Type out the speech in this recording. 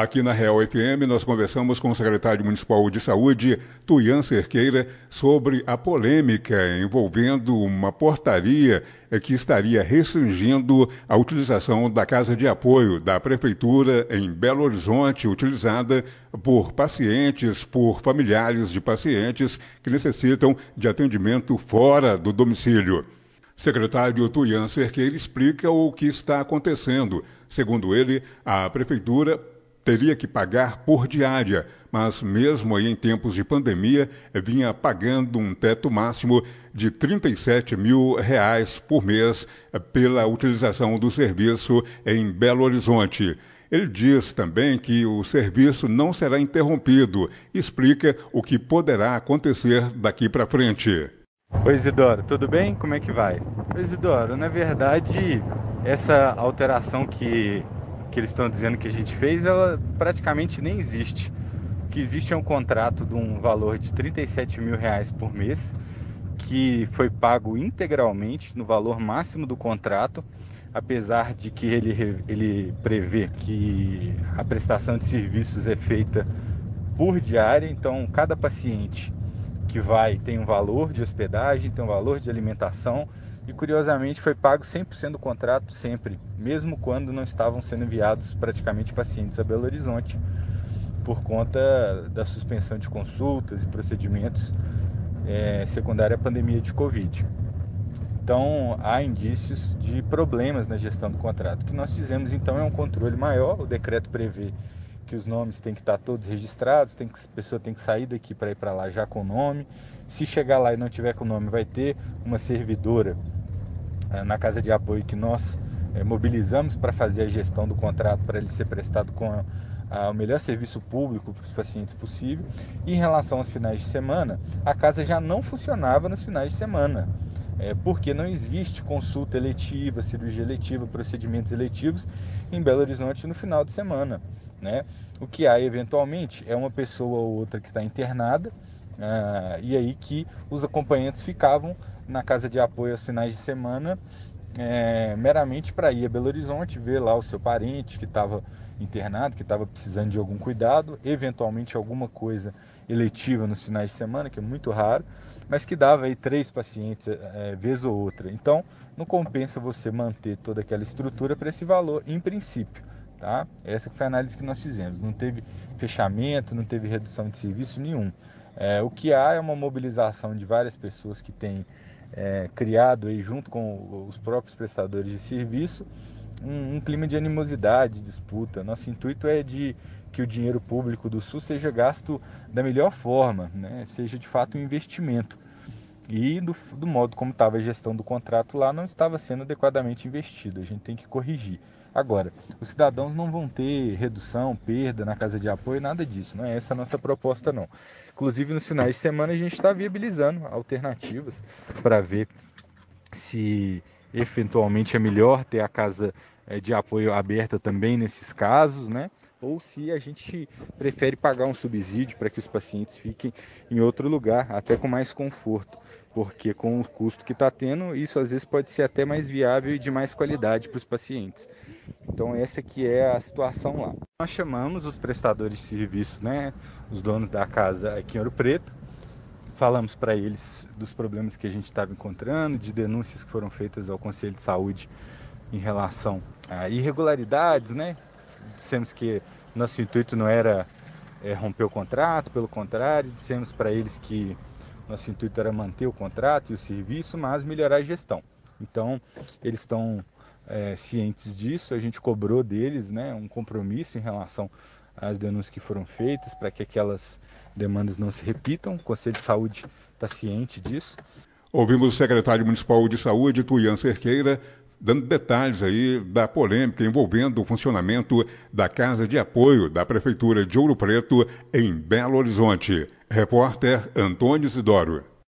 Aqui na Real FM, nós conversamos com o secretário municipal de saúde, Tuian Cerqueira, sobre a polêmica envolvendo uma portaria que estaria restringindo a utilização da casa de apoio da prefeitura em Belo Horizonte, utilizada por pacientes, por familiares de pacientes que necessitam de atendimento fora do domicílio. Secretário Tuian Cerqueira explica o que está acontecendo. Segundo ele, a prefeitura teria que pagar por diária, mas mesmo aí em tempos de pandemia, vinha pagando um teto máximo de 37 mil reais por mês pela utilização do serviço em Belo Horizonte. Ele diz também que o serviço não será interrompido explica o que poderá acontecer daqui para frente. Oi Isidoro, tudo bem? Como é que vai? Oi Isidoro, na verdade, essa alteração que que eles estão dizendo que a gente fez, ela praticamente nem existe. O que existe é um contrato de um valor de 37 mil reais por mês, que foi pago integralmente no valor máximo do contrato, apesar de que ele, ele prevê que a prestação de serviços é feita por diária, então cada paciente que vai tem um valor de hospedagem, tem um valor de alimentação e curiosamente foi pago 100% do contrato sempre, mesmo quando não estavam sendo enviados praticamente pacientes a Belo Horizonte por conta da suspensão de consultas e procedimentos é, secundária à pandemia de Covid. Então há indícios de problemas na gestão do contrato. O que nós fizemos então é um controle maior. O decreto prevê que os nomes têm que estar todos registrados, tem que, a pessoa tem que sair daqui para ir para lá já com o nome. Se chegar lá e não tiver com o nome, vai ter uma servidora é, na casa de apoio que nós é, mobilizamos para fazer a gestão do contrato para ele ser prestado com a, a, o melhor serviço público para os pacientes possível. E em relação aos finais de semana, a casa já não funcionava nos finais de semana. É, porque não existe consulta eletiva, cirurgia eletiva, procedimentos eletivos em Belo Horizonte no final de semana. Né? O que há eventualmente é uma pessoa ou outra que está internada ah, e aí que os acompanhantes ficavam na casa de apoio aos finais de semana é, meramente para ir a Belo Horizonte ver lá o seu parente que estava internado, que estava precisando de algum cuidado, eventualmente alguma coisa eletiva nos finais de semana, que é muito raro, mas que dava aí três pacientes é, vez ou outra. Então, não compensa você manter toda aquela estrutura para esse valor, em princípio. Tá? Essa foi a análise que nós fizemos. Não teve fechamento, não teve redução de serviço nenhum. É, o que há é uma mobilização de várias pessoas que têm é, criado aí, junto com os próprios prestadores de serviço um, um, clima de animosidade, disputa. Nosso intuito é de que o dinheiro público do Sul seja gasto da melhor forma, né? seja de fato um investimento. E do, do modo como estava a gestão do contrato lá, não estava sendo adequadamente investido. A gente tem que corrigir. Agora, os cidadãos não vão ter redução, perda na casa de apoio, nada disso. Não é essa a nossa proposta, não. Inclusive, nos finais de semana, a gente está viabilizando alternativas para ver se eventualmente é melhor ter a casa eh, de apoio aberta também nesses casos, né? Ou se a gente prefere pagar um subsídio para que os pacientes fiquem em outro lugar, até com mais conforto porque com o custo que está tendo, isso às vezes pode ser até mais viável e de mais qualidade para os pacientes. Então essa que é a situação lá. Nós chamamos os prestadores de serviço, né, os donos da casa aqui em Ouro Preto, falamos para eles dos problemas que a gente estava encontrando, de denúncias que foram feitas ao Conselho de Saúde em relação a irregularidades, né? Dissemos que nosso intuito não era é, romper o contrato, pelo contrário, dissemos para eles que nosso intuito era manter o contrato e o serviço, mas melhorar a gestão. Então, eles estão é, cientes disso, a gente cobrou deles né, um compromisso em relação às denúncias que foram feitas, para que aquelas demandas não se repitam. O Conselho de Saúde está ciente disso. Ouvimos o secretário municipal de saúde, Tuian Cerqueira, dando detalhes aí da polêmica envolvendo o funcionamento da Casa de Apoio da Prefeitura de Ouro Preto, em Belo Horizonte. Repórter Antônio Isidoro.